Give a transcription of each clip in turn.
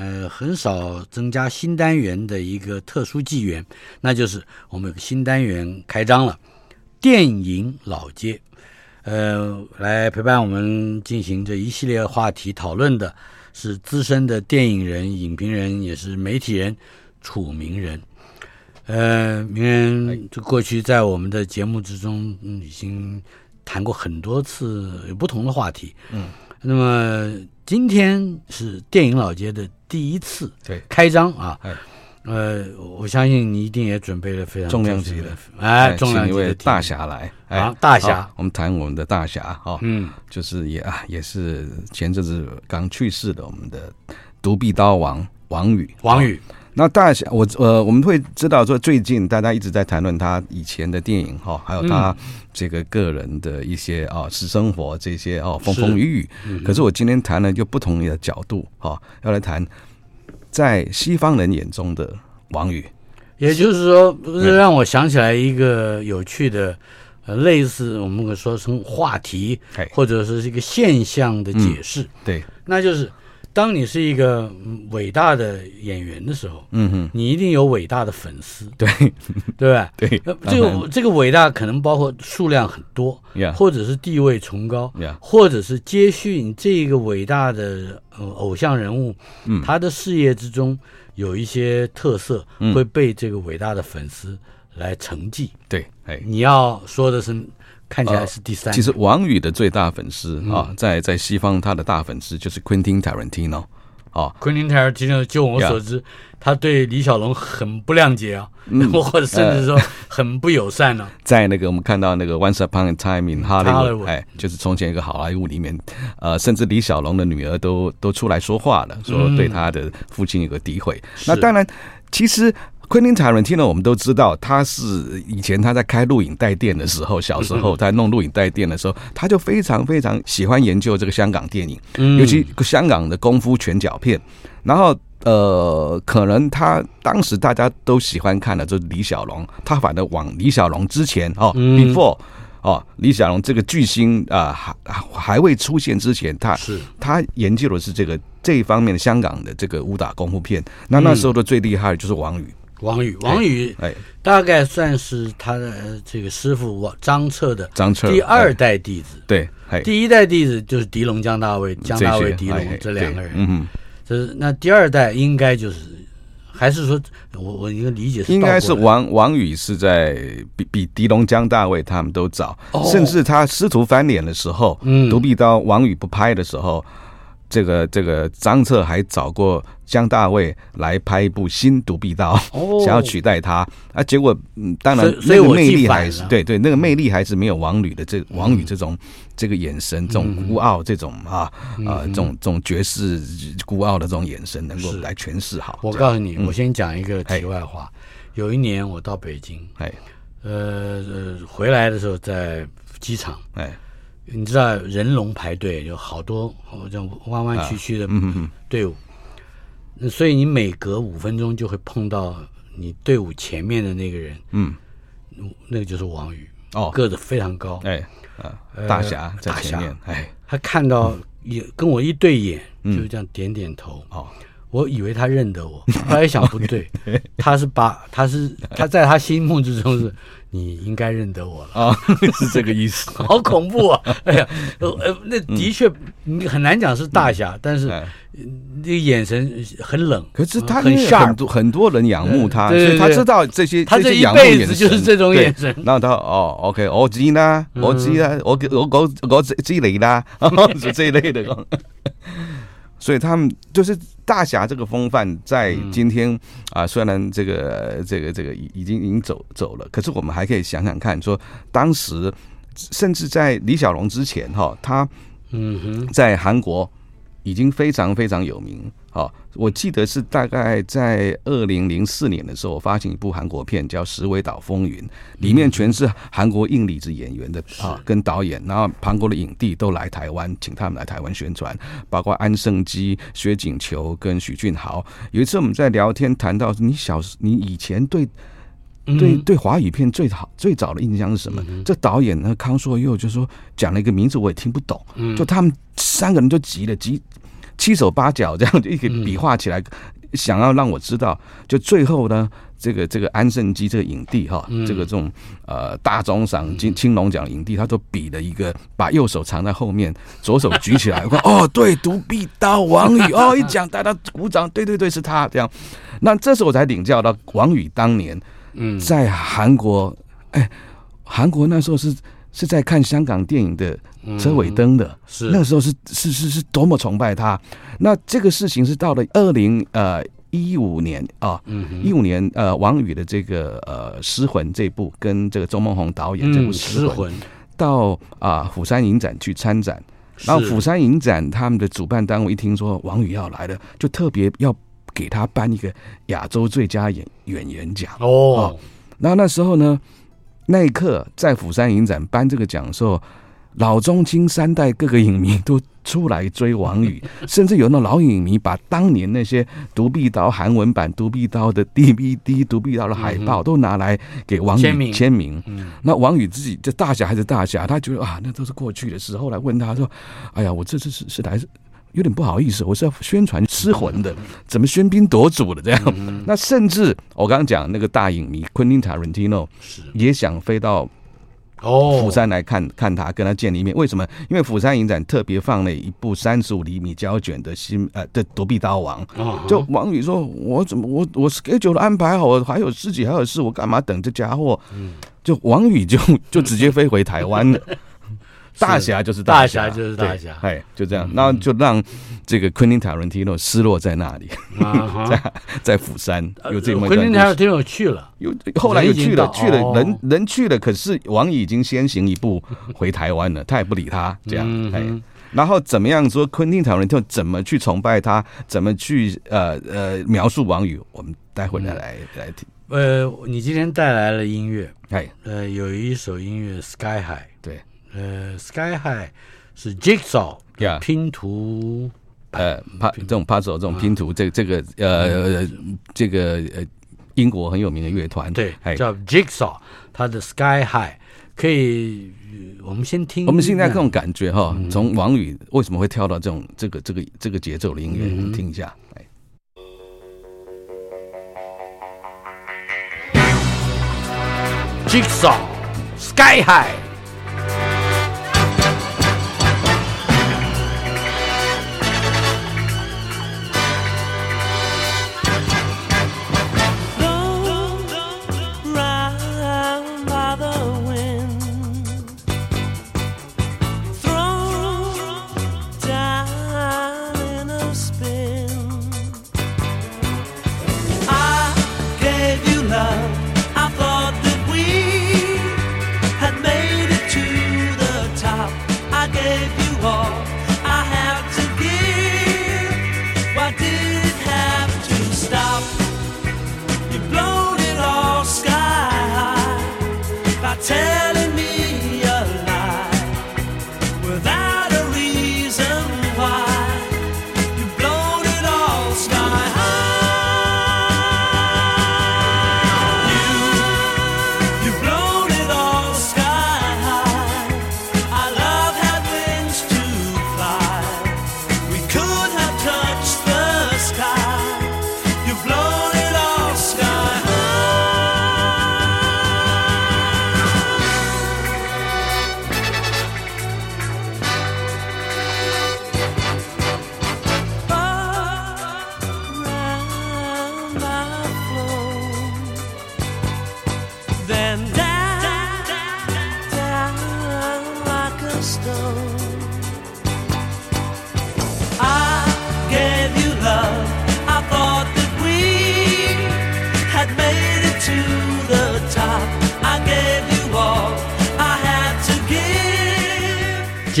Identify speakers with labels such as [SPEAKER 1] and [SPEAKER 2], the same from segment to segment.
[SPEAKER 1] 呃，很少增加新单元的一个特殊纪元，那就是我们有个新单元开张了，电影老街，呃，来陪伴我们进行这一系列话题讨论的是资深的电影人、影评人，也是媒体人楚名人。呃，明仁，就过去在我们的节目之中，嗯，已经谈过很多次有不同的话题。嗯，那么今天是电影老街的第一次对。开张啊。哎，呃，我相信你一定也准备了非常
[SPEAKER 2] 重量级的，
[SPEAKER 1] 哎，重量级的一位
[SPEAKER 2] 大侠来
[SPEAKER 1] 哎，大侠，
[SPEAKER 2] 我们谈我们的大侠哈，嗯，就是也啊，也是前阵子刚去世的我们的独臂刀王王宇，
[SPEAKER 1] 王羽。
[SPEAKER 2] 那大侠，我呃，我们会知道说，最近大家一直在谈论他以前的电影哈，还有他这个个人的一些啊私生活这些哦风风雨雨。可是我今天谈了就不同的角度哈，要来谈在西方人眼中的王宇。
[SPEAKER 1] 也就是说，让我想起来一个有趣的呃，类似我们可以说成话题，或者是一个现象的解释。
[SPEAKER 2] 对，
[SPEAKER 1] 那就是。当你是一个伟大的演员的时候，嗯哼，你一定有伟大的粉丝，
[SPEAKER 2] 对，
[SPEAKER 1] 对吧？
[SPEAKER 2] 对，
[SPEAKER 1] 这个这个伟大可能包括数量很多或者是地位崇高或者是接续你这个伟大的呃偶像人物，嗯，他的事业之中有一些特色，会被这个伟大的粉丝来承继。
[SPEAKER 2] 对，哎。
[SPEAKER 1] 你要说的是。看起来是第三、呃。
[SPEAKER 2] 其实王宇的最大粉丝、嗯、啊，在在西方，他的大粉丝就是 Quentin Tarantino 啊。
[SPEAKER 1] Quentin Tarantino，就我所知他对李小龙很不谅解啊，嗯、或者甚至说很不友善呢、啊。
[SPEAKER 2] 在那个我们看到那个 Once Upon a Time in Hollywood，哎，就是从前一个好莱坞里面，呃，甚至李小龙的女儿都都出来说话了，说对他的父亲有个诋毁。嗯、那当然，其实。昆汀·塔伦蒂诺，我们都知道，他是以前他在开录影带店的时候，小时候在弄录影带店的时候，他就非常非常喜欢研究这个香港电影，尤其香港的功夫拳脚片。然后，呃，可能他当时大家都喜欢看的就是李小龙，他反正往李小龙之前哦，before 哦，李小龙这个巨星啊还还未出现之前，他是他研究的是这个这一方面的香港的这个武打功夫片。那那时候的最厉害的就是王羽。
[SPEAKER 1] 王宇，王宇，哎，大概算是他的这个师傅王张彻的张彻第二代弟子。
[SPEAKER 2] 对，
[SPEAKER 1] 第一代弟子就是狄龙江大卫，江大卫狄龙这两个人。嗯，这是那第二代应该就是，还是说我我一个理解是
[SPEAKER 2] 应该是王王宇是在比比狄龙江大卫他们都早，甚至他师徒翻脸的时候，嗯，独臂刀王宇不拍的时候。这个这个张彻还找过姜大卫来拍一部新独臂刀，想要取代他。啊，结果嗯，当然那个魅力还是对对，那个魅力还是没有王吕的这王宇这种这个眼神，这种孤傲，这种啊啊，这种这种绝世孤傲的这种眼神，能够来诠释好。
[SPEAKER 1] 我告诉你，我先讲一个题外话。有一年我到北京，哎，呃呃，回来的时候在机场，哎。你知道人龙排队有好多这样弯弯曲曲的队伍，那所以你每隔五分钟就会碰到你队伍前面的那个人，嗯，那个就是王宇哦，个子非常高，哎，
[SPEAKER 2] 大侠在前面，哎，
[SPEAKER 1] 他看到也跟我一对眼，就这样点点头，哦，我以为他认得我，后来想不对，他是把他是他在他心目之中是。你应该认得我了啊，
[SPEAKER 2] 是这个意思。
[SPEAKER 1] 好恐怖啊！哎呀，呃，那的确你很难讲是大侠，但是那个眼神很冷。
[SPEAKER 2] 可是他很很多很多人仰慕他，所以他知道这些。
[SPEAKER 1] 他这一辈子就是这种眼神。
[SPEAKER 2] 然后他哦，OK，我知啦，我知啦，我我我我知你啦，是这一类的。所以他们就是大侠这个风范，在今天啊，虽然这个这个这个已已经已经走走了，可是我们还可以想想看，说当时甚至在李小龙之前哈，他嗯哼，在韩国已经非常非常有名。好，我记得是大概在二零零四年的时候，我发行一部韩国片叫《石尾岛风云》，里面全是韩国硬里子演员的啊，跟导演，然后韩国的影帝都来台湾，请他们来台湾宣传，包括安胜基、薛景求跟许俊豪。有一次我们在聊天谈到，你小时你以前对对对华语片最好最早的印象是什么？这导演呢康硕佑就说讲了一个名字我也听不懂，就他们三个人就急了急。七手八脚这样就一个比划起来，想要让我知道，就最后呢，这个这个安盛基这个影帝哈，这个这种呃大钟赏金青龙奖影帝，他都比了一个，把右手藏在后面，左手举起来，我看 哦，对，独臂刀王宇 哦，一讲大家鼓掌，对对对，是他这样。那这时候我才领教到王宇当年在韩国，哎，韩国那时候是是在看香港电影的。车尾灯的，是。那个时候是是是是多么崇拜他。那这个事情是到了二零呃一五年啊，一五年呃王宇的这个呃失魂这部跟这个周梦红导演这部失魂，到啊釜山影展去参展，然后釜山影展他们的主办单位一听说王宇要来了，就特别要给他颁一个亚洲最佳演演员奖哦。然后那时候呢，那一刻在釜山影展颁这个奖的时候。老中青三代各个影迷都出来追王宇，甚至有那老影迷把当年那些独臂刀韩文版独臂刀的 DVD、独臂刀的海报都拿来给王宇签名。签名。那王宇自己这大侠还是大侠，他觉得啊，那都是过去的事。后来问他说：“哎呀，我这次是是来有点不好意思，我是要宣传失魂的，怎么喧宾夺主的这样？”那甚至我刚刚讲那个大影迷昆汀塔伦蒂诺也想飞到。哦，釜山来看看他，跟他见了一面。为什么？因为釜山影展特别放了一部三十五厘米胶卷的新呃的独臂刀王。就王宇说：“我怎么我我 schedule 安排好，我还有自己还有事，我干嘛等这家伙？”嗯就王宇就就直接飞回台湾了。大侠就是大侠，就是大侠，哎，就这样，那就让这个昆汀塔伦提诺失落在那里，在在釜山有这么昆
[SPEAKER 3] 汀塔伦提诺去了，
[SPEAKER 2] 又后来又去了，去了人人去了，可是王宇已经先行一步回台湾了，他也不理他这样，哎，然后怎么样说昆汀塔伦提诺怎么去崇拜他，怎么去呃呃描述王宇，我们待会再来来听。
[SPEAKER 3] 呃，你今天带来了音乐，哎，呃，有一首音乐《Sky High》，
[SPEAKER 2] 对。
[SPEAKER 3] 呃，Sky High 是 Jigsaw 拼图，
[SPEAKER 2] 呃，帕这种 puzzle 这种拼图，这这个呃这个呃英国很有名的乐团，
[SPEAKER 3] 对，叫 Jigsaw，它的 Sky High 可以，我们先听，
[SPEAKER 2] 我们现在这种感觉哈，从王宇为什么会跳到这种这个这个这个节奏的音乐，我们听一下，来
[SPEAKER 3] ，Jigsaw Sky High。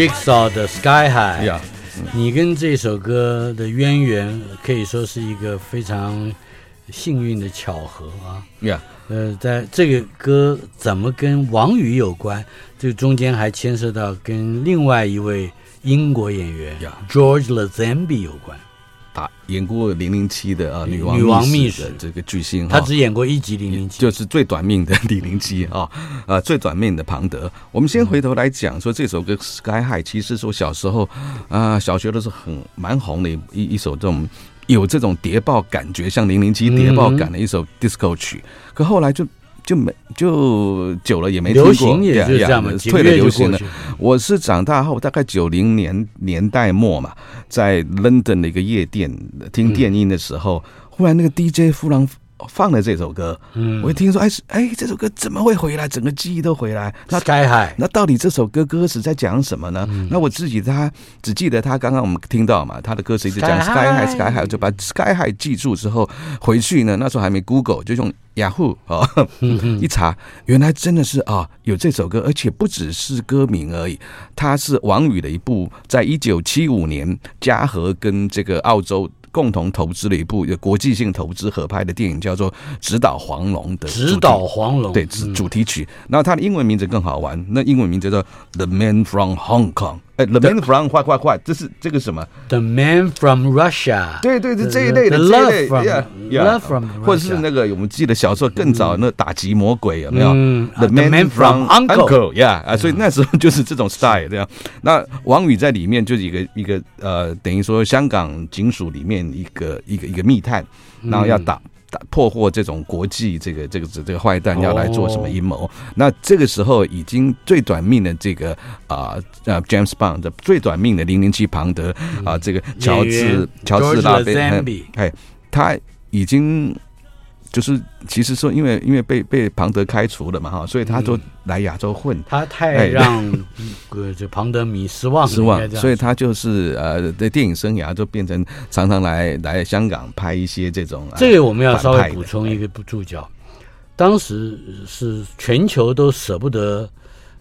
[SPEAKER 2] Jigsaw
[SPEAKER 3] 的 Sky High，
[SPEAKER 1] 你跟这首歌的渊源可以说是一个非常幸运的巧合啊。
[SPEAKER 2] Yeah.
[SPEAKER 1] 呃，在这个歌怎么跟王宇有关？这个中间还牵涉到跟另外一位英国演
[SPEAKER 2] 员.
[SPEAKER 1] George Lazenby 有关。
[SPEAKER 2] 打演过《零零七》的啊，女王
[SPEAKER 1] 女王秘书
[SPEAKER 2] 的这个巨星，
[SPEAKER 1] 他只演过一集《零零七》，
[SPEAKER 2] 就是最短命的 零零七啊，啊，最短命的庞德。我们先回头来讲说这首歌《Sky High》，其实是我小时候啊、呃，小学的时候很蛮红的一一首这种有这种谍报感觉，像零零七谍报感的一首 disco 曲，可后来就。就没就久了也没听过，
[SPEAKER 1] 流行也就这样嘛，
[SPEAKER 2] 退了流行了。我是长大后大概九零年年代末嘛，在 London 的一个夜店听电音的时候，嗯、忽然那个 DJ 忽然。放了这首歌，嗯，我一听说，哎，哎，这首歌怎么会回来？整个记忆都回来。那
[SPEAKER 1] Sky High，
[SPEAKER 2] 那到底这首歌歌词在讲什么呢？嗯、那我自己他只记得他刚刚我们听到嘛，他的歌词一直讲 Sky High，Sky High，就把 Sky High 记住之后回去呢，那时候还没 Google，就用雅虎啊一查，原来真的是啊有这首歌，而且不只是歌名而已，它是王宇的一部，在一九七五年嘉禾跟这个澳洲。共同投资了一部有国际性投资合拍的电影，叫做《直捣黄龙》的《
[SPEAKER 1] 直捣黄龙》
[SPEAKER 2] 对主主题曲。然后它的英文名字更好玩，那英文名字叫《The Man from Hong Kong》。哎，The Man from 快快快，这是这个什么
[SPEAKER 1] ？The Man from Russia。
[SPEAKER 2] 对对对，这一类的这一类，Love from，或者是那个我们记得小时候更早那打击魔鬼有没有？The Man from Uncle，Yeah 啊，所以那时候就是这种 style 这样。那王宇在里面就是一个一个呃，等于说香港警署里面一个一个一个密探，然后要打。破获这种国际这个这个这这个坏蛋要来做什么阴谋？哦、那这个时候已经最短命的这个啊呃 James Bond 的最短命的零零七庞德啊，这个乔治乔治拉菲哎，他已经。就是其实说，因为因为被被庞德开除了嘛哈，所以他就来亚洲混。
[SPEAKER 1] 他太让呃这庞德迷失望
[SPEAKER 2] 失望，所以他就是呃的电影生涯就变成常常来来香港拍一些这种。
[SPEAKER 1] 这个我们要稍微补充一个注脚，当时是全球都舍不得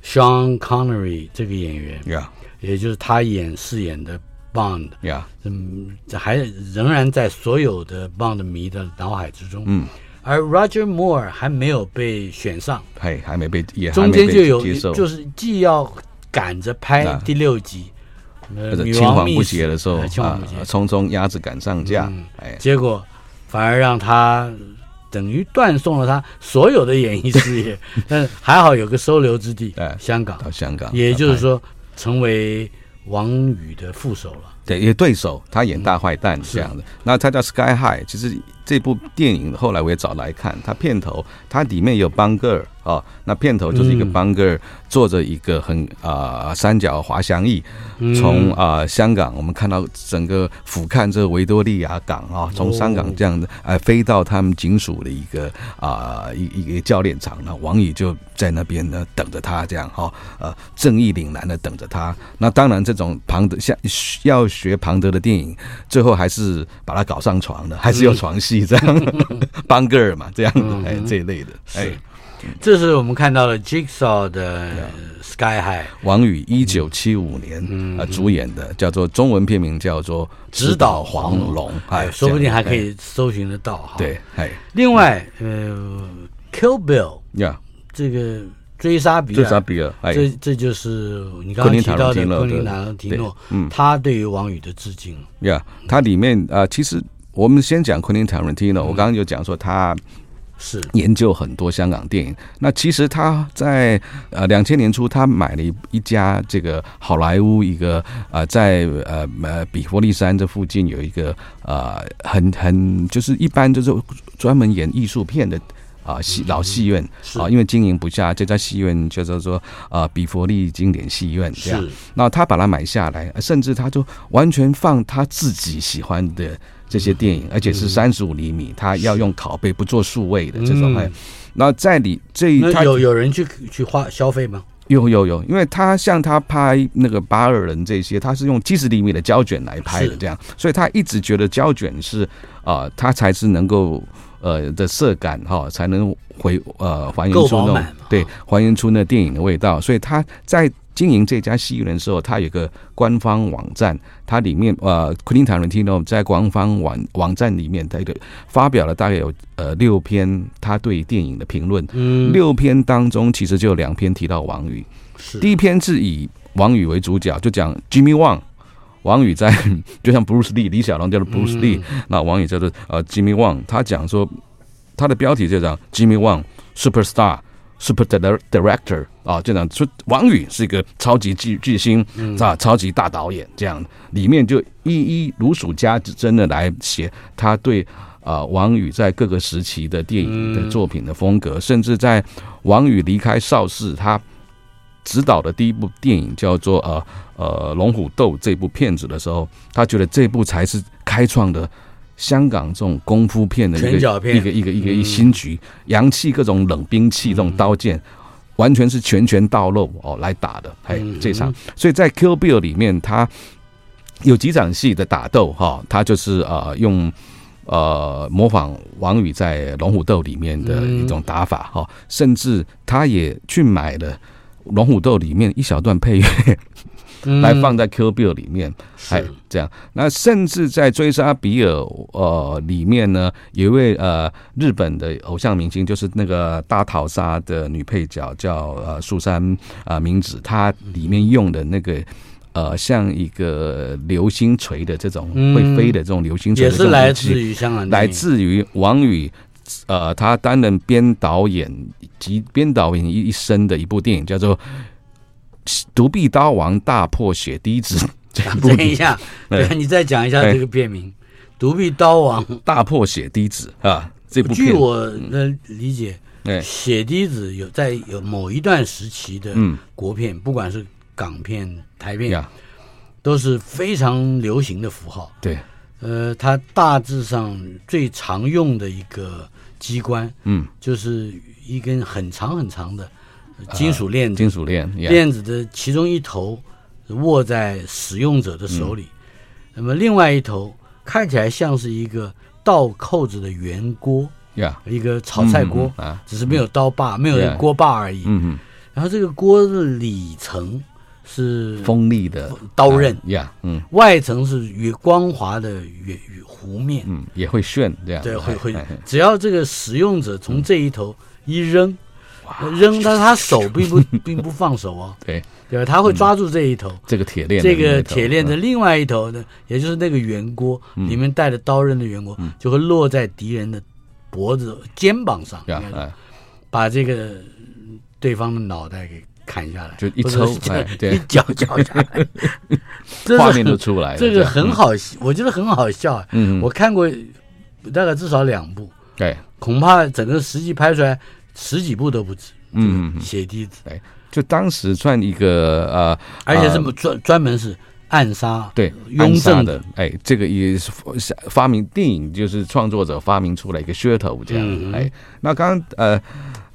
[SPEAKER 1] Sean Connery 这个演员，呀，也就是他演饰演的 Bond，呀，嗯，还仍然在所有的 Bond 迷的脑海之中，嗯。而 Roger Moore 还没有被选上，
[SPEAKER 2] 还还没被，也
[SPEAKER 1] 中间就有就是既要赶着拍第六集，
[SPEAKER 2] 呃，青黄不接的时候，啊，匆匆鸭子赶上架，哎，
[SPEAKER 1] 结果反而让他等于断送了他所有的演艺事业，但是还好有个收留之地，香港，
[SPEAKER 2] 到香港，
[SPEAKER 1] 也就是说成为王宇的副手了，
[SPEAKER 2] 对，也对手，他演大坏蛋这样的，那他叫 Sky High，其实。这部电影后来我也找来看，他片头他里面有邦格尔哦，那片头就是一个邦格尔坐着一个很啊、呃、三角滑翔翼，从啊、呃、香港我们看到整个俯瞰这个维多利亚港啊，从香港这样的哎飞到他们警署的一个啊一一个教练场，那王宇就在那边呢等着他这样哈呃正义凛然的等着他。那当然这种旁的像要学庞德的电影，最后还是把他搞上床的，还是有床戏。这样，邦格尔嘛，这样子，哎，这一类的，哎，
[SPEAKER 1] 这是我们看到了 Jigsaw 的 Sky High，
[SPEAKER 2] 王宇一九七五年呃主演的，叫做中文片名叫做《直捣黄龙》，
[SPEAKER 1] 哎，说不定还可以搜寻得到哈。
[SPEAKER 2] 对，哎，
[SPEAKER 1] 另外，呃，Kill Bill，呀，这个追杀比尔，
[SPEAKER 2] 追杀比尔，哎，
[SPEAKER 1] 这这就是你刚刚提到的昆汀塔伦提诺，嗯，他对于王宇的致敬，
[SPEAKER 2] 呀，他里面啊，其实。我们先讲昆汀·塔伦提诺，我刚刚就讲说他是。研究很多香港电影。那其实他在呃两千年初，他买了一一家这个好莱坞一个啊，在呃呃比佛利山这附近有一个呃很很就是一般就是专门演艺术片的啊戏老戏院啊，因为经营不下，这家戏院就叫做啊比佛利经典戏院这样。那他把它买下来，甚至他就完全放他自己喜欢的。这些电影，而且是三十五厘米，他要用拷贝，不做数位的这种。哎，那在你这一，
[SPEAKER 1] 有有人去去花消费吗？
[SPEAKER 2] 有有有，因为他像他拍那个八二人这些，他是用七十厘米的胶卷来拍的，这样，所以他一直觉得胶卷是啊，他才是能够呃的色感哈，才能回呃还原出那种对还原出那电影的味道，所以他在经营这家戏院的时候，他有个官方网站，它里面呃，Quentin Tarantino 在官方网网站里面，他一个发表了大概有呃六篇他对电影的评论。嗯，六篇当中其实就有两篇提到王宇。是，第一篇是以王宇为主角，就讲 Jimmy Wong。王宇在 就像 Bruce Lee，李小龙叫做 Bruce Lee，嗯，那王宇叫做呃 Jimmy Wang，。他讲说他的标题就讲 Jimmy Wang Superstar。Super Director 啊，这样说，王宇是一个超级巨巨星，啊，超级大导演，这样里面就一一如数家珍的来写他对啊王宇在各个时期的电影的作品的风格，甚至在王宇离开邵氏，他执导的第一部电影叫做呃呃龙虎斗这部片子的时候，他觉得这部才是开创的。香港这种功夫片的一个一个一个一个一新局，洋气各种冷兵器，这种刀剑，完全是拳拳到肉哦来打的。哎，这场，所以在《Bill》里面，他有几场戏的打斗哈，他就是呃用呃模仿王宇在《龙虎斗》里面的一种打法哈，甚至他也去买了《龙虎斗》里面一小段配乐。来放在《Kill Bill》里面，哎，这样。那甚至在《追杀比尔》呃里面呢，有一位呃日本的偶像明星，就是那个大逃杀的女配角，叫呃素山啊明子，她里面用的那个呃像一个流星锤的这种会飞的这种流星锤，
[SPEAKER 1] 也是来自于香港，
[SPEAKER 2] 来自于王宇，呃，他担任编导演及编导演一一生的一部电影，叫做。独臂刀王大破血滴子，
[SPEAKER 1] 等一下，你再讲一下这个片名。独臂刀王。
[SPEAKER 2] 大破血滴子啊，这部
[SPEAKER 1] 据我的理解，血滴子有在有某一段时期的国片，不管是港片、台片，都是非常流行的符号。
[SPEAKER 2] 对，
[SPEAKER 1] 呃，它大致上最常用的一个机关，嗯，就是一根很长很长的。金属链子，
[SPEAKER 2] 金属链，
[SPEAKER 1] 链子的其中一头握在使用者的手里，那么另外一头看起来像是一个倒扣子的圆锅，一个炒菜锅，只是没有刀把，没有锅把而已。嗯嗯。然后这个锅的里层是
[SPEAKER 2] 锋利的
[SPEAKER 1] 刀刃，
[SPEAKER 2] 呀，嗯，
[SPEAKER 1] 外层是圆光滑的圆弧面，
[SPEAKER 2] 嗯，也会炫这样，
[SPEAKER 1] 对，会会，只要这个使用者从这一头一扔。扔，但是他手并不 并不放手哦，对，对？他会抓住这一头，
[SPEAKER 2] 这个铁链，
[SPEAKER 1] 这个铁链的另外一头呢，也就是那个圆锅里面带着刀刃的圆锅，就会落在敌人的脖子、肩膀上，把这个对方的脑袋给砍下来，
[SPEAKER 2] 就一抽，对，
[SPEAKER 1] 一脚脚下来，
[SPEAKER 2] 画面都出来了，
[SPEAKER 1] 这个很好，我觉得很好笑。嗯，我看过大概至少两部，
[SPEAKER 2] 对，
[SPEAKER 1] 恐怕整个实际拍出来。十几部都不止，嗯，血滴子，
[SPEAKER 2] 哎，就当时算一个呃，
[SPEAKER 1] 而且这么专专门是暗杀，
[SPEAKER 2] 对，雍正的，哎，这个也是发明电影，就是创作者发明出来一个噱头这样，哎，那刚刚呃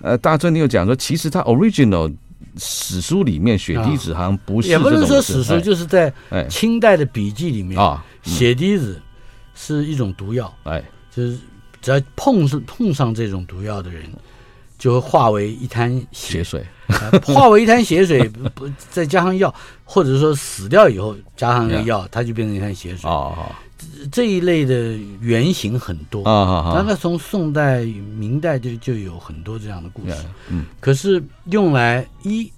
[SPEAKER 2] 呃，大尊你有讲说，其实他 original 史书里面血滴子好像不是，
[SPEAKER 1] 也不是说史书，就是在清代的笔记里面啊，血滴子是一种毒药，哎，就是只要碰上碰上这种毒药的人。就会化为一滩血，血水，化为一滩血水，不再加上药，或者说死掉以后加上那个药，它就变成一滩血水。哦，这一类的原型很多啊。那那从宋代、明代就就有很多这样的故事。嗯，可是用来一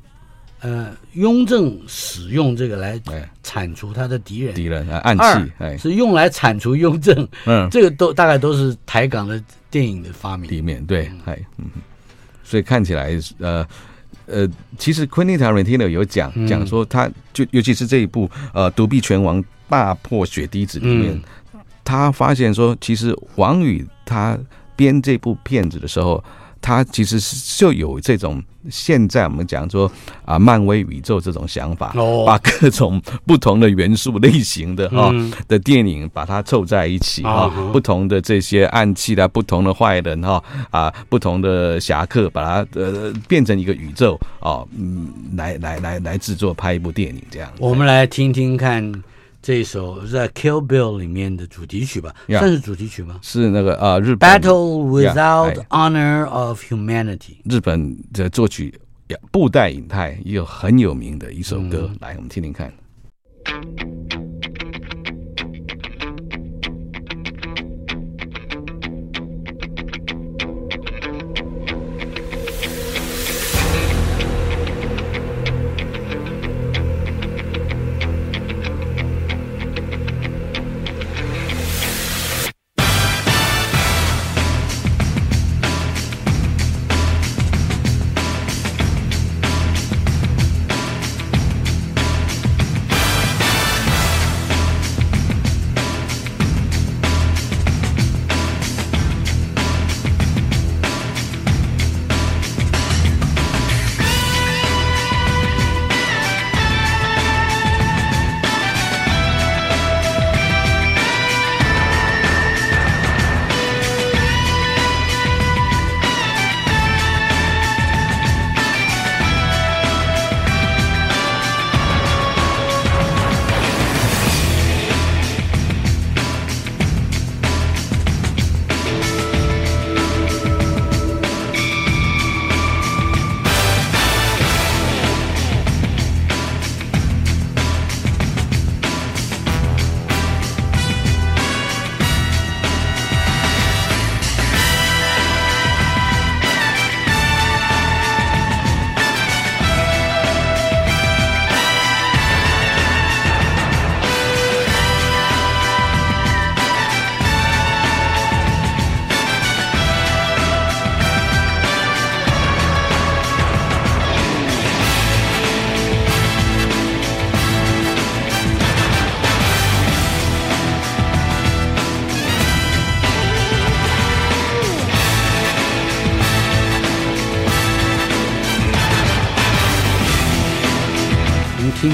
[SPEAKER 1] 呃，雍正使用这个来铲除他的敌人，
[SPEAKER 2] 敌人啊，暗器，
[SPEAKER 1] 哎，是用来铲除雍正。嗯，这个都大概都是台港的电影的发明。
[SPEAKER 2] 里面对，哎，嗯。所以看起来，呃，呃，其实 Quentin Tarantino 有讲讲说，他就尤其是这一部呃《独臂拳王大破血滴子》里面，他发现说，其实王宇他编这部片子的时候。他其实是就有这种现在我们讲说啊，漫威宇宙这种想法，把各种不同的元素类型的哈的电影把它凑在一起哈，不同的这些暗器的不同的坏人哈啊，不同的侠客，把它呃变成一个宇宙哦，嗯，来来来来制作拍一部电影这样。
[SPEAKER 1] 我们来听听看。这一首在《Kill Bill》里面的主题曲吧？Yeah, 算是主题曲吗？
[SPEAKER 2] 是那个呃，日本《
[SPEAKER 1] Battle Without Honor of Humanity》。
[SPEAKER 2] 日本的作曲布袋影太也有很有名的一首歌，嗯、来我们听听看。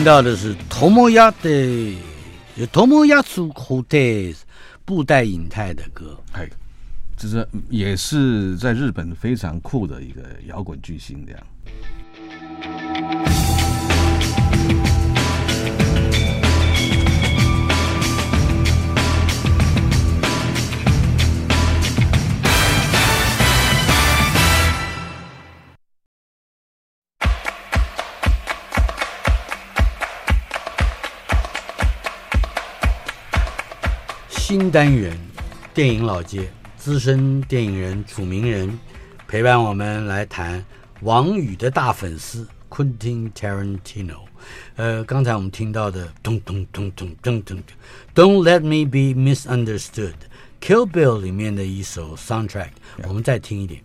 [SPEAKER 1] 听到的是 Tomoyate，有 Tomoyasu Hotes 布袋影太的歌，
[SPEAKER 2] 哎，这是也是在日本非常酷的一个摇滚巨星这样。
[SPEAKER 1] 新单元，电影老街，资深电影人楚名人陪伴我们来谈王宇的大粉丝 Quentin Tarantino。呃，刚才我们听到的咚咚咚咚咚咚，Don't Let Me Be Misunderstood，Kill Bill 里面的一首 Soundtrack，我们再听一点。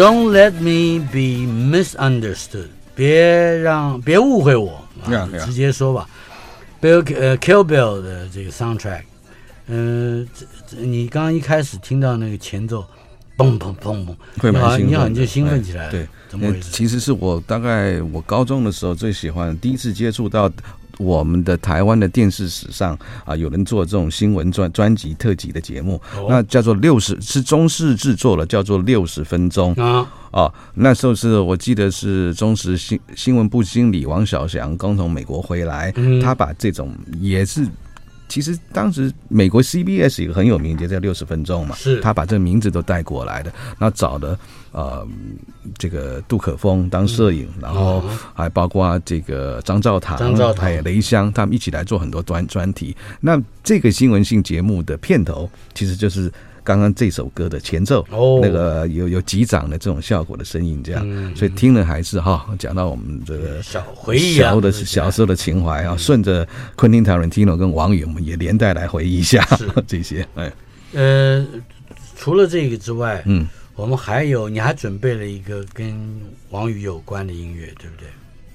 [SPEAKER 1] Don't let me be misunderstood，别让别误会我.直接说吧。Bill 呃、uh, Kill Bill 的这个 soundtrack，嗯、呃，你刚刚一开始听到那个前奏，嘣嘣嘣嘣，
[SPEAKER 2] 会蛮兴奋，
[SPEAKER 1] 你好像就兴奋起来了。
[SPEAKER 2] 对，怎么回事？其实是我大概我高中的时候最喜欢，第一次接触到。我们的台湾的电视史上啊，有人做这种新闻专专辑特辑的节目，那叫做六十，是中视制作了，叫做六十分钟啊。哦，那时候是我记得是中时新新闻部经理王小祥刚从美国回来，他把这种也是。其实当时美国 CBS 一个很有名，就叫六十分钟嘛，
[SPEAKER 1] 是
[SPEAKER 2] 他把这个名字都带过来的。那找的呃这个杜可风当摄影，嗯、然后还包括这个张兆堂、张兆堂还有雷香，他们一起来做很多专专题。那这个新闻性节目的片头其实就是。刚刚这首歌的前奏，哦，那个有有击掌的这种效果的声音，这样，嗯、所以听了还是哈，讲到我们这个
[SPEAKER 1] 小回忆啊，小的
[SPEAKER 2] 小时候的情怀啊，顺着昆汀塔伦蒂诺跟王宇，我们也连带来回忆一下 这些。哎，
[SPEAKER 1] 呃，除了这个之外，嗯，我们还有，你还准备了一个跟王宇有关的音乐，对不对？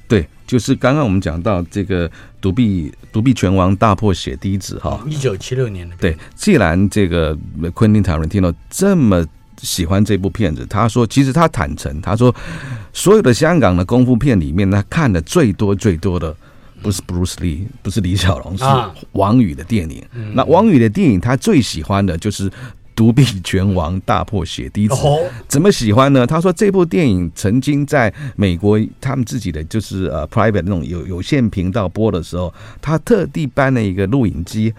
[SPEAKER 2] 对，就是刚刚我们讲到这个独臂独臂拳王大破血滴子哈，
[SPEAKER 1] 一九七六年的。
[SPEAKER 2] 对，既然这个 Quentin Tarantino 这么喜欢这部片子，他说，其实他坦诚，他说所有的香港的功夫片里面，他看的最多最多的不是 Bruce Lee，不是李小龙，是王宇的电影。那王宇的电影，他最喜欢的就是。独臂拳王大破血滴子，怎么喜欢呢？他说这部电影曾经在美国他们自己的就是呃 private 那种有有线频道播的时候，他特地搬了一个录影机，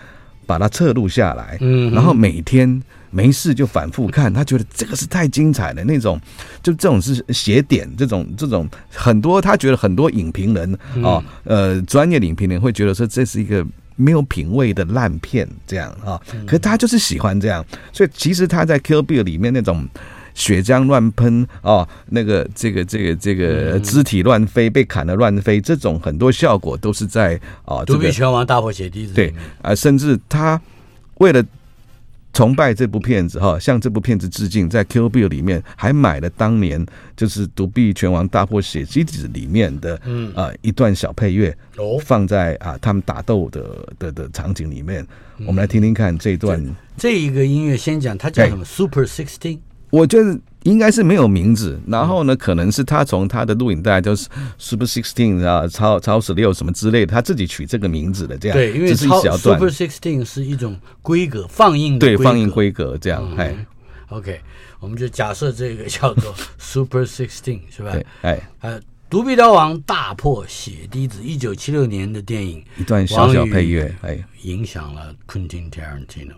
[SPEAKER 2] 把它侧录下来，嗯然后每天没事就反复看，他觉得这个是太精彩了，那种就这种是写点，这种这种很多他觉得很多影评人啊呃专业影评人会觉得说这是一个。没有品味的烂片，这样啊，可是他就是喜欢这样，所以其实他在《Kill Bill》里面那种血浆乱喷啊，那个这个这个这个肢体乱飞，被砍的乱飞，这种很多效果都是在啊，
[SPEAKER 1] 独臂拳王大破血滴子
[SPEAKER 2] 对啊，甚至他为了。崇拜这部片子哈，向这部片子致敬，在 Bill 里面还买了当年就是独臂拳王大破血机子里面的嗯啊一段小配乐哦，放在啊他们打斗的的的场景里面，我们来听听看这一段。
[SPEAKER 1] 这一个音乐先讲，它叫什么？Super Sixteen。
[SPEAKER 2] 我觉得应该是没有名字，然后呢，可能是他从他的录影带就是 Super Sixteen 啊，超超十六什么之类的，他自己取这个名字的这样。
[SPEAKER 1] 对，因为超 Super Sixteen 是一种规格放映的
[SPEAKER 2] 对放映规格这样。哎、嗯、
[SPEAKER 1] ，OK，我们就假设这个叫做 Super Sixteen 是吧？
[SPEAKER 2] 哎，
[SPEAKER 1] 呃，独臂刀王大破血滴子，一九七六年的电影，
[SPEAKER 2] 一段小小配乐，哎，
[SPEAKER 1] 影响了 Quentin Tarantino。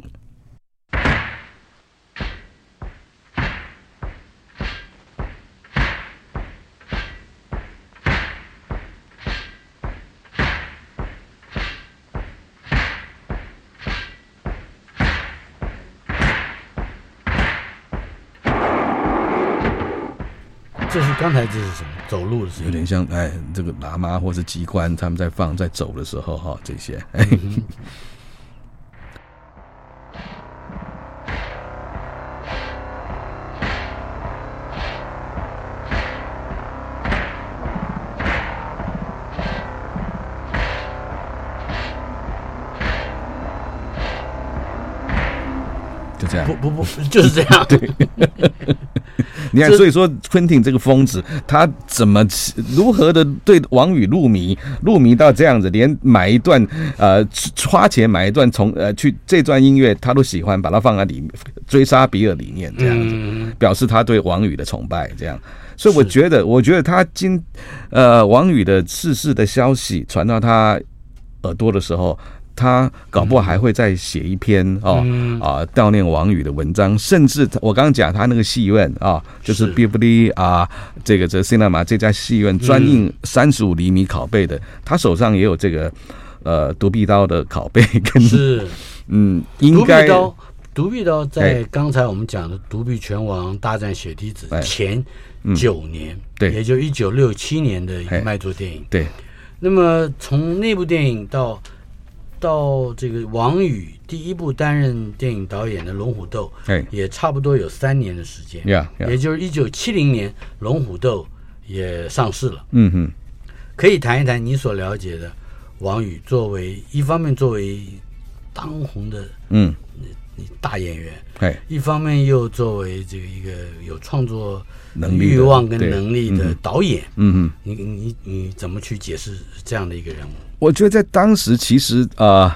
[SPEAKER 1] 这是刚才这是什么？走路的时候
[SPEAKER 2] 有点像哎，这个喇嘛或是机关他们在放在走的时候哈，这些。哎 嗯就这样。
[SPEAKER 1] 不不不，就是这样。
[SPEAKER 2] 对。你看，所以说昆汀这个疯子，他怎么如何的对王宇入迷，入迷到这样子，连买一段呃花钱买一段从呃去这段音乐他都喜欢，把它放在里面追杀比尔里面这样子，表示他对王宇的崇拜这样。所以我觉得，我觉得他今呃王宇的逝世的消息传到他耳朵的时候。他搞不好还会再写一篇哦啊悼念王宇的文章，甚至我刚刚讲他那个戏院啊，就是 Beverly 啊，这个这 Cinema 这家戏院专印三十五厘米拷贝的，他手上也有这个呃独臂刀的拷贝，跟
[SPEAKER 1] 是。
[SPEAKER 2] 嗯，应该独
[SPEAKER 1] 臂刀，独臂刀在刚才我们讲的独臂拳王大战血滴子前九年，对，也就一九六七年的一个卖座电影，
[SPEAKER 2] 对。
[SPEAKER 1] 那么从那部电影到到这个王宇第一部担任电影导演的《龙虎斗》，哎，也差不多有三年的时间，也就是一九七零年，《龙虎斗》也上市了。
[SPEAKER 2] 嗯哼，
[SPEAKER 1] 可以谈一谈你所了解的王宇，作为一方面作为当红的嗯。大演员，
[SPEAKER 2] 哎，
[SPEAKER 1] 一方面又作为这个一个有创作欲望跟能力的导演，
[SPEAKER 2] 嗯嗯，
[SPEAKER 1] 你你你怎么去解释这样的一个人物？
[SPEAKER 2] 我觉得在当时，其实呃，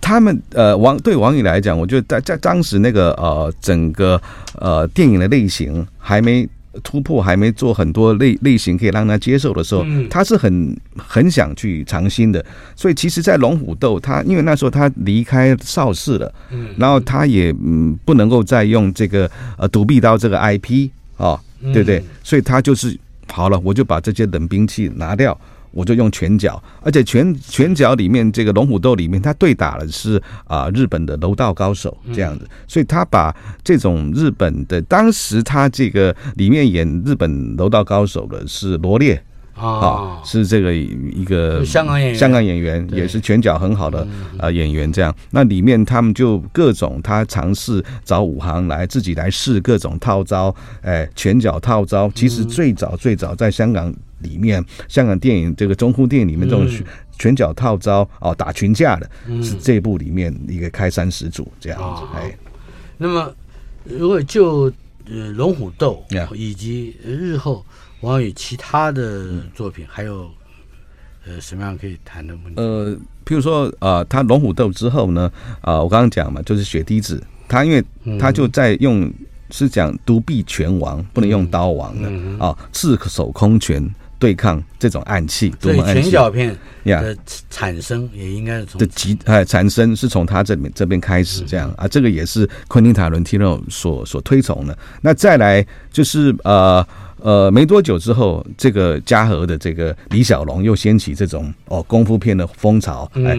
[SPEAKER 2] 他们呃王对王羽来讲，我觉得在在当时那个呃整个呃电影的类型还没突破，还没做很多类类型可以让他接受的时候，他是很很想去尝新的。所以其实，在龙虎斗，他因为那时候他离开邵氏了，然后他也嗯不能够再用这个呃独臂刀这个 IP 啊，对不对？所以他就是好了，我就把这些冷兵器拿掉。我就用拳脚，而且拳拳脚里面这个龙虎斗里面，他对打的是啊日本的柔道高手这样子，所以他把这种日本的当时他这个里面演日本柔道高手的是罗烈啊，是这个一个
[SPEAKER 1] 香港演员，
[SPEAKER 2] 香港演员也是拳脚很好的呃演员。这样，那里面他们就各种他尝试找武行来自己来试各种套招，哎，拳脚套招。其实最早最早在香港里面，香港电影这个中 khu 电影里面这种拳脚套招哦，打群架的，是这部里面一个开山始祖这样子。哎，
[SPEAKER 1] 那么如果就呃龙虎斗以及日后。王宇其他的作品还有呃什么样可以谈的问题？
[SPEAKER 2] 呃，譬如说呃，他龙虎斗之后呢，啊，我刚刚讲嘛，就是血滴子，他因为他就在用是讲独臂拳王，不能用刀王的啊，赤手空拳对抗这种暗器，
[SPEAKER 1] 所以拳脚片的产生也应该是从
[SPEAKER 2] 的极哎产生是从他这边这边开始这样啊，这个也是昆汀塔伦提诺所所推崇的。那再来就是呃。呃，没多久之后，这个嘉禾的这个李小龙又掀起这种哦功夫片的风潮，哎，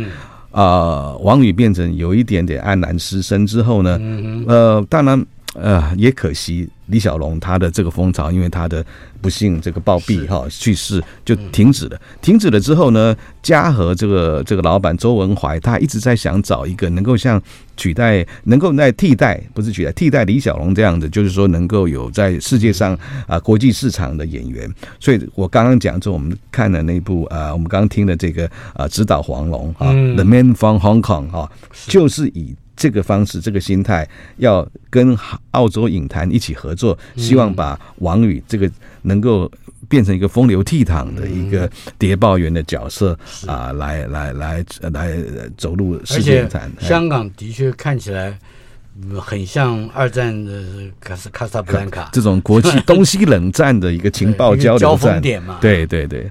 [SPEAKER 2] 啊、呃，王羽变成有一点点黯然失声之后呢，呃，当然。呃，也可惜李小龙他的这个风潮，因为他的不幸这个暴毙哈去世就停止了。停止了之后呢，嘉禾这个这个老板周文怀他一直在想找一个能够像取代，能够在替代不是取代替代李小龙这样子，就是说能够有在世界上啊国际市场的演员。所以我刚刚讲就我们看的那部啊，我们刚刚听的这个啊，指导黄龙啊，《The Man from Hong Kong》哈，就是以。这个方式，这个心态，要跟澳洲影坛一起合作，希望把王宇这个能够变成一个风流倜傥的一个谍报员的角色啊，来来来来走入世界影坛。
[SPEAKER 1] 香港的确看起来很像二战的卡斯卡萨布兰卡，
[SPEAKER 2] 这种国际东西冷战的一个情报交流站
[SPEAKER 1] 点嘛。
[SPEAKER 2] 对对
[SPEAKER 1] 对。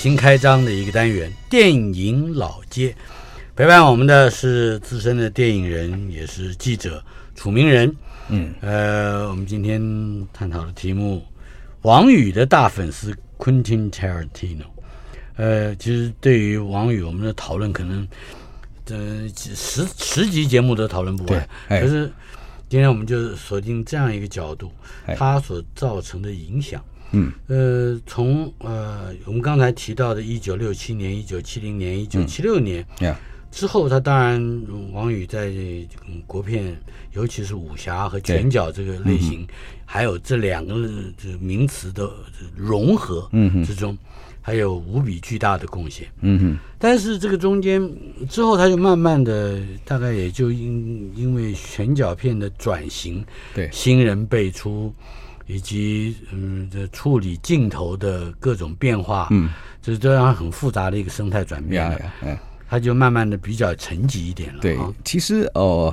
[SPEAKER 1] 新开张的一个单元——电影老街。陪伴我们的是资深的电影人，也是记者楚明仁。
[SPEAKER 2] 嗯，
[SPEAKER 1] 呃，我们今天探讨的题目，王宇的大粉丝 Quentin Tarantino。呃，其实对于王宇，我们的讨论可能，呃，十十集节目都讨论不完。可是今天我们就锁定这样一个角度，他所造成的影响。
[SPEAKER 2] 嗯，
[SPEAKER 1] 呃，从呃我们刚才提到的1967年、1970年、1976年。
[SPEAKER 2] 嗯
[SPEAKER 1] 之后，他当然王宇在国片，尤其是武侠和拳脚这个类型，还有这两个这名词的融合之中，还有无比巨大的贡献。
[SPEAKER 2] 嗯哼。
[SPEAKER 1] 但是这个中间之后，他就慢慢的，大概也就因因为拳脚片的转型，
[SPEAKER 2] 对
[SPEAKER 1] 新人辈出，以及嗯这处理镜头的各种变化，嗯，这是这样很复杂的一个生态转变了。他就慢慢的比较沉寂一点了。
[SPEAKER 2] 对，其实哦，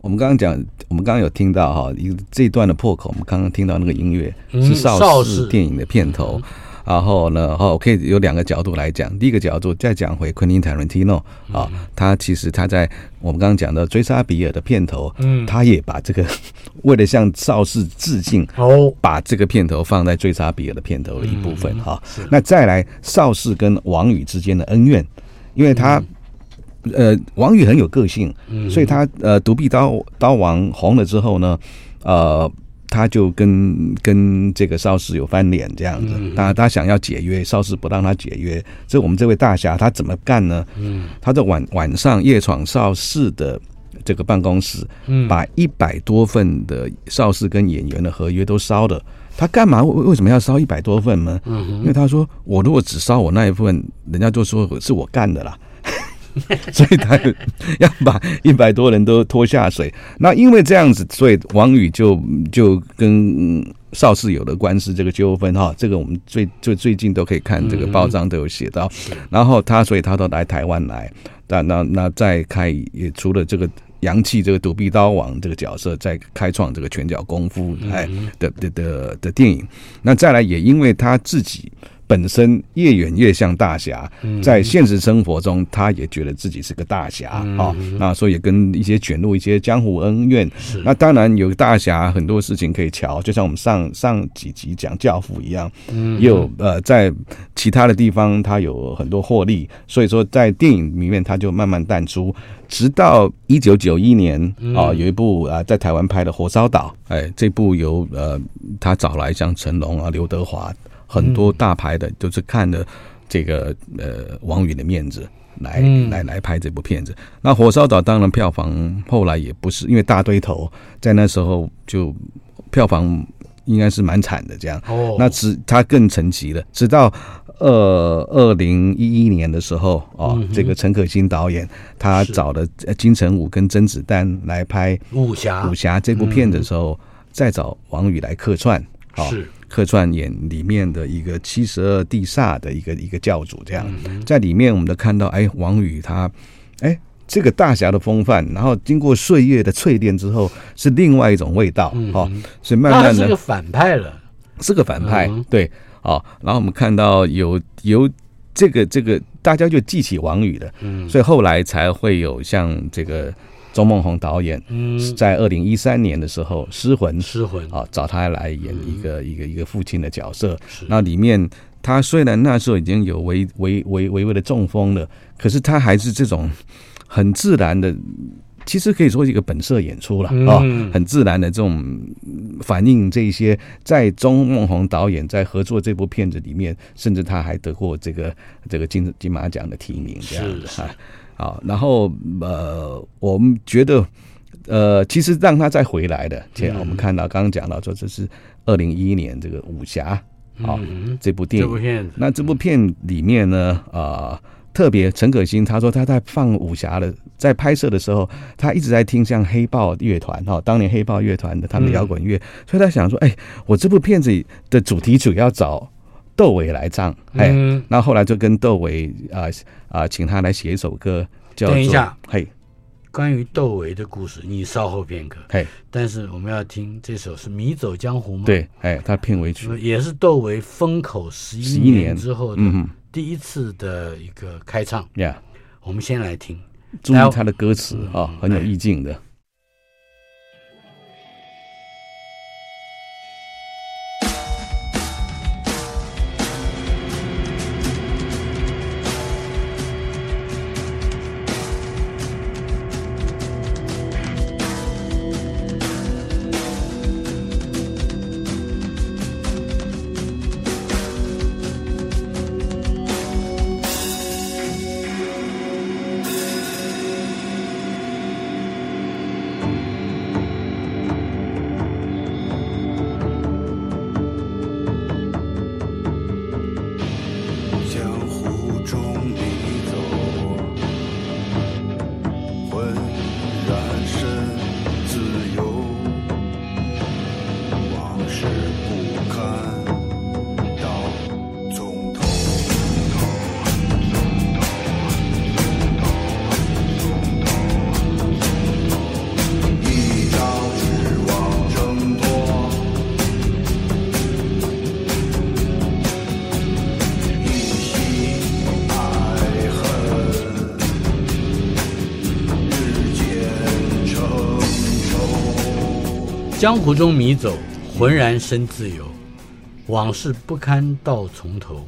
[SPEAKER 2] 我们刚刚讲，我们刚刚有听到哈，一这一段的破口，我们刚刚听到那个音乐、嗯、是邵氏电影的片头。嗯、然后呢，哦，可以有两个角度来讲。第一个角度再讲回昆汀·塔伦蒂诺啊，他其实他在我们刚刚讲的《追杀比尔》的片头，嗯，他也把这个 为了向邵氏致敬，哦，把这个片头放在《追杀比尔》的片头的一部分哈。嗯、那再来邵氏跟王宇之间的恩怨。因为他，呃，王宇很有个性，所以他呃，独臂刀刀王红了之后呢，呃，他就跟跟这个邵氏有翻脸这样子，他他想要解约，邵氏不让他解约，所以我们这位大侠他怎么干呢？他在晚晚上夜闯邵氏的这个办公室，把一百多份的邵氏跟演员的合约都烧了。他干嘛？为为什么要烧一百多份呢？因为他说，我如果只烧我那一份，人家就说是我干的啦，所以他要把一百多人都拖下水。那因为这样子，所以王宇就就跟邵氏有了官司这个纠纷哈。这个我们最最最近都可以看这个报章都有写到。然后他，所以他都来台湾来，那那那再开也除了这个。洋气这个独臂刀王这个角色，在开创这个拳脚功夫哎的的的的电影，那再来也因为他自己。本身越远越像大侠，在现实生活中，他也觉得自己是个大侠啊。那所以也跟一些卷入一些江湖恩怨。那当然有大侠，很多事情可以瞧，就像我们上上几集讲教父一样。有呃，在其他的地方他有很多获利，所以说在电影里面他就慢慢淡出，直到一九九一年啊、哦，有一部啊在台湾拍的《火烧岛》，哎，这部由呃他找来像成龙啊、刘德华。很多大牌的都是看了这个呃王宇的面子来来来拍这部片子。那《火烧岛》当然票房后来也不是因为大堆头，在那时候就票房应该是蛮惨的这样。哦，那直他更沉寂了，直到二二零一一年的时候啊，这个陈可辛导演他找了金城武跟甄子丹来拍武侠武侠这部片子的时候，再找王宇来客串。是。客串演里面的一个七十二地煞的一个一个教主，这样。在里面我们都看到，哎，王宇他，哎，这个大侠的风范，然后经过岁月的淬炼之后，是另外一种味道，哦，所以慢慢的，
[SPEAKER 1] 是个反派了，
[SPEAKER 2] 是个反派，对，哦，然后我们看到有有这个这个，大家就记起王宇了，所以后来才会有像这个。钟梦红导演嗯在二零一三年的时候，《失魂》失魂啊，找他来演一个一个一个父亲的角色。那里面他虽然那时候已经有微微微微微的中风了，可是他还是这种很自然的，其实可以说是一个本色演出了啊，很自然的这种反映这些。在钟梦宏导演在合作这部片子里面，甚至他还得过这个这个金金马奖的提名，这样子啊。啊，然后呃，我们觉得呃，其实让他再回来的，且我们看到刚刚讲到说，这是二零一一年这个武侠啊、嗯、这部电影，这部片那这部片里面呢啊、呃，特别陈可辛他说他在放武侠的，在拍摄的时候，他一直在听像黑豹乐团哈，当年黑豹乐团的他们的摇滚乐，嗯、所以他想说，哎，我这部片子的主题曲要找。窦唯来唱，哎，那后，后来就跟窦唯啊啊，请他来写一首歌，叫，等一下，嘿，
[SPEAKER 1] 关于窦唯的故事，你稍后片刻。
[SPEAKER 2] 嘿，
[SPEAKER 1] 但是我们要听这首是《迷走江湖》吗？
[SPEAKER 2] 对，哎，他片尾曲。
[SPEAKER 1] 也是窦唯封口十一年。之后的第一次的一个开唱。
[SPEAKER 2] 呀、嗯，
[SPEAKER 1] 我们先来听，
[SPEAKER 2] 注意他的歌词啊、哦，很有意境的。
[SPEAKER 1] 江湖中迷走，浑然生自由。往事不堪到从头，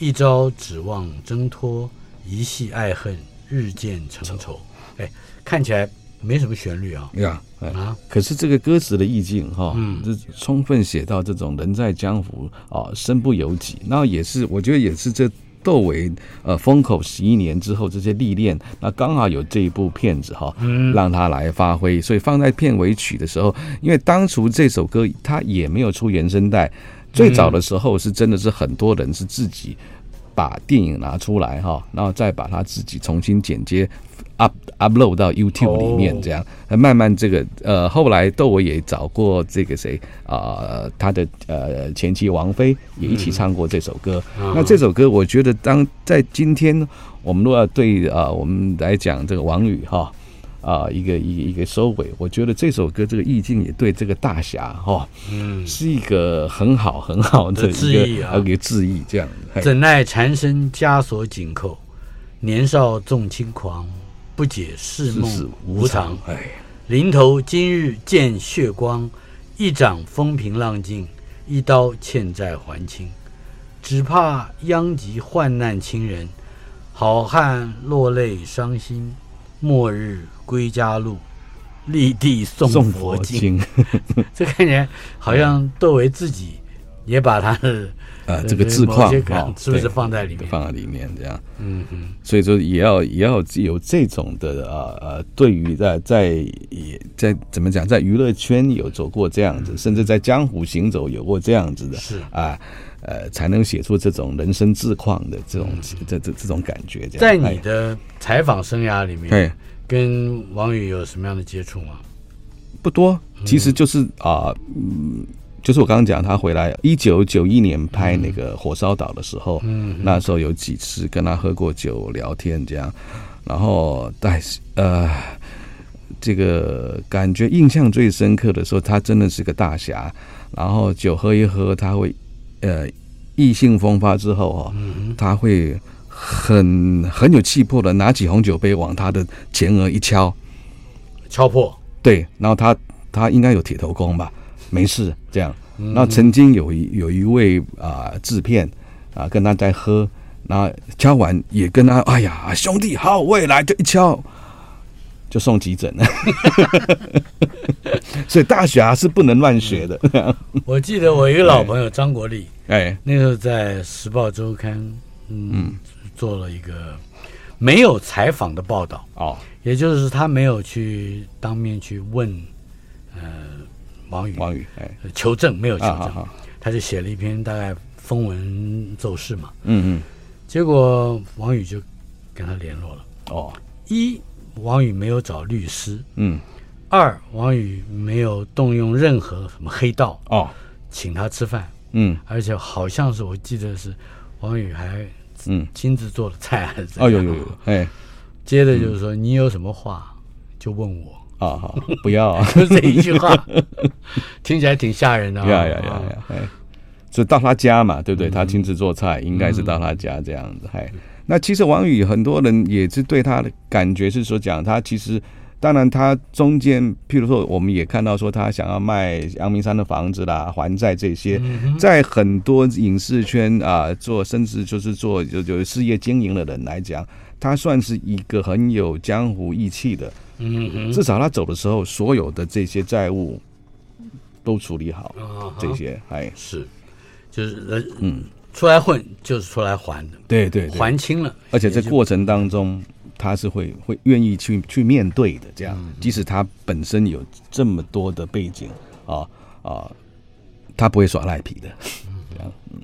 [SPEAKER 1] 一朝指望挣脱，一系爱恨日渐成仇。哎，看起来没什么旋律啊。
[SPEAKER 2] 呀，啊，可是这个歌词的意境哈，嗯，这充分写到这种人在江湖啊，身不由己。那也是，我觉得也是这。窦唯呃封口十一年之后这些历练，那刚好有这一部片子哈，让他来发挥，所以放在片尾曲的时候，因为当初这首歌他也没有出原声带，最早的时候是真的是很多人是自己把电影拿出来哈，然后再把它自己重新剪接。Up upload 到 YouTube 里面，这样，那慢慢这个呃，后来窦唯也找过这个谁啊、呃，他的呃前妻王菲也一起唱过这首歌。嗯、那这首歌，我觉得当在今天，我们若要对啊、呃，我们来讲这个王宇哈啊，一个一个一个收尾，我觉得这首歌这个意境也对这个大侠哈，嗯，是一个很好很好的致意啊，一个致意这样。
[SPEAKER 1] 怎奈缠身枷锁紧扣，年少纵轻狂。不解世梦无常，哎，临头今日见血光，一掌风平浪静，一刀欠债还清，只怕殃及患难亲人，好汉落泪伤心，末日归家路，立地诵佛经。这看起来好像窦唯自己也把他的。
[SPEAKER 2] 啊，这个自况
[SPEAKER 1] 是不是放在里面？
[SPEAKER 2] 放在里面这样，
[SPEAKER 1] 嗯嗯，
[SPEAKER 2] 所以说也要也要有这种的啊呃，对于在在也在怎么讲，在娱乐圈有走过这样子，甚至在江湖行走有过这样子的，
[SPEAKER 1] 是
[SPEAKER 2] 啊，呃，才能写出这种人生自况的这种这这这种感觉。
[SPEAKER 1] 在你的采访生涯里面，跟王宇有什么样的接触吗？
[SPEAKER 2] 不多，其实就是啊，嗯。就是我刚刚讲，他回来一九九一年拍那个《火烧岛》的时候，嗯，那时候有几次跟他喝过酒聊天这样，然后但是呃，这个感觉印象最深刻的时候，他真的是个大侠，然后酒喝一喝，他会呃意兴风发之后哦，他会很很有气魄的拿起红酒杯往他的前额一敲，
[SPEAKER 1] 敲破，
[SPEAKER 2] 对，然后他他应该有铁头功吧。没事，这样。那曾经有一有一位啊制片啊跟他在喝，那敲完也跟他，哎呀兄弟好，我也来，就一敲就送急诊了。所以大侠是不能乱学的。
[SPEAKER 1] 我记得我一个老朋友张国立，
[SPEAKER 2] 哎，
[SPEAKER 1] 那时候在《时报周刊》嗯，嗯做了一个没有采访的报道
[SPEAKER 2] 哦，
[SPEAKER 1] 也就是他没有去当面去问，呃。王宇，
[SPEAKER 2] 王宇，哎，
[SPEAKER 1] 求证没有求证，他就写了一篇大概风闻奏事嘛，
[SPEAKER 2] 嗯嗯，
[SPEAKER 1] 结果王宇就跟他联络了，
[SPEAKER 2] 哦，
[SPEAKER 1] 一王宇没有找律师，
[SPEAKER 2] 嗯，
[SPEAKER 1] 二王宇没有动用任何什么黑道，
[SPEAKER 2] 哦，
[SPEAKER 1] 请他吃饭，
[SPEAKER 2] 嗯，
[SPEAKER 1] 而且好像是我记得是王宇还嗯。亲自做了菜还是怎样，
[SPEAKER 2] 哦有有有，哎，
[SPEAKER 1] 接着就是说、嗯、你有什么话就问我
[SPEAKER 2] 啊，好，不要啊，
[SPEAKER 1] 就这一句话，听起来挺吓人的。
[SPEAKER 2] 呀呀呀呀！哎，就到他家嘛，对不对？他亲自做菜，应该是到他家这样子。哎，那其实王宇很多人也是对他的感觉是说，讲他其实。当然，他中间，譬如说，我们也看到说，他想要卖阳明山的房子啦，还债这些，在很多影视圈啊，做甚至就是做就就事业经营的人来讲，他算是一个很有江湖义气的。嗯，至少他走的时候，所有的这些债务都处理好，这些哎。
[SPEAKER 1] 是，就是人嗯，出来混就是出来还的，
[SPEAKER 2] 对对，
[SPEAKER 1] 还清了，
[SPEAKER 2] 而且这过程当中。他是会会愿意去去面对的，这样，即使他本身有这么多的背景啊啊，他不会耍赖皮的，这样，嗯。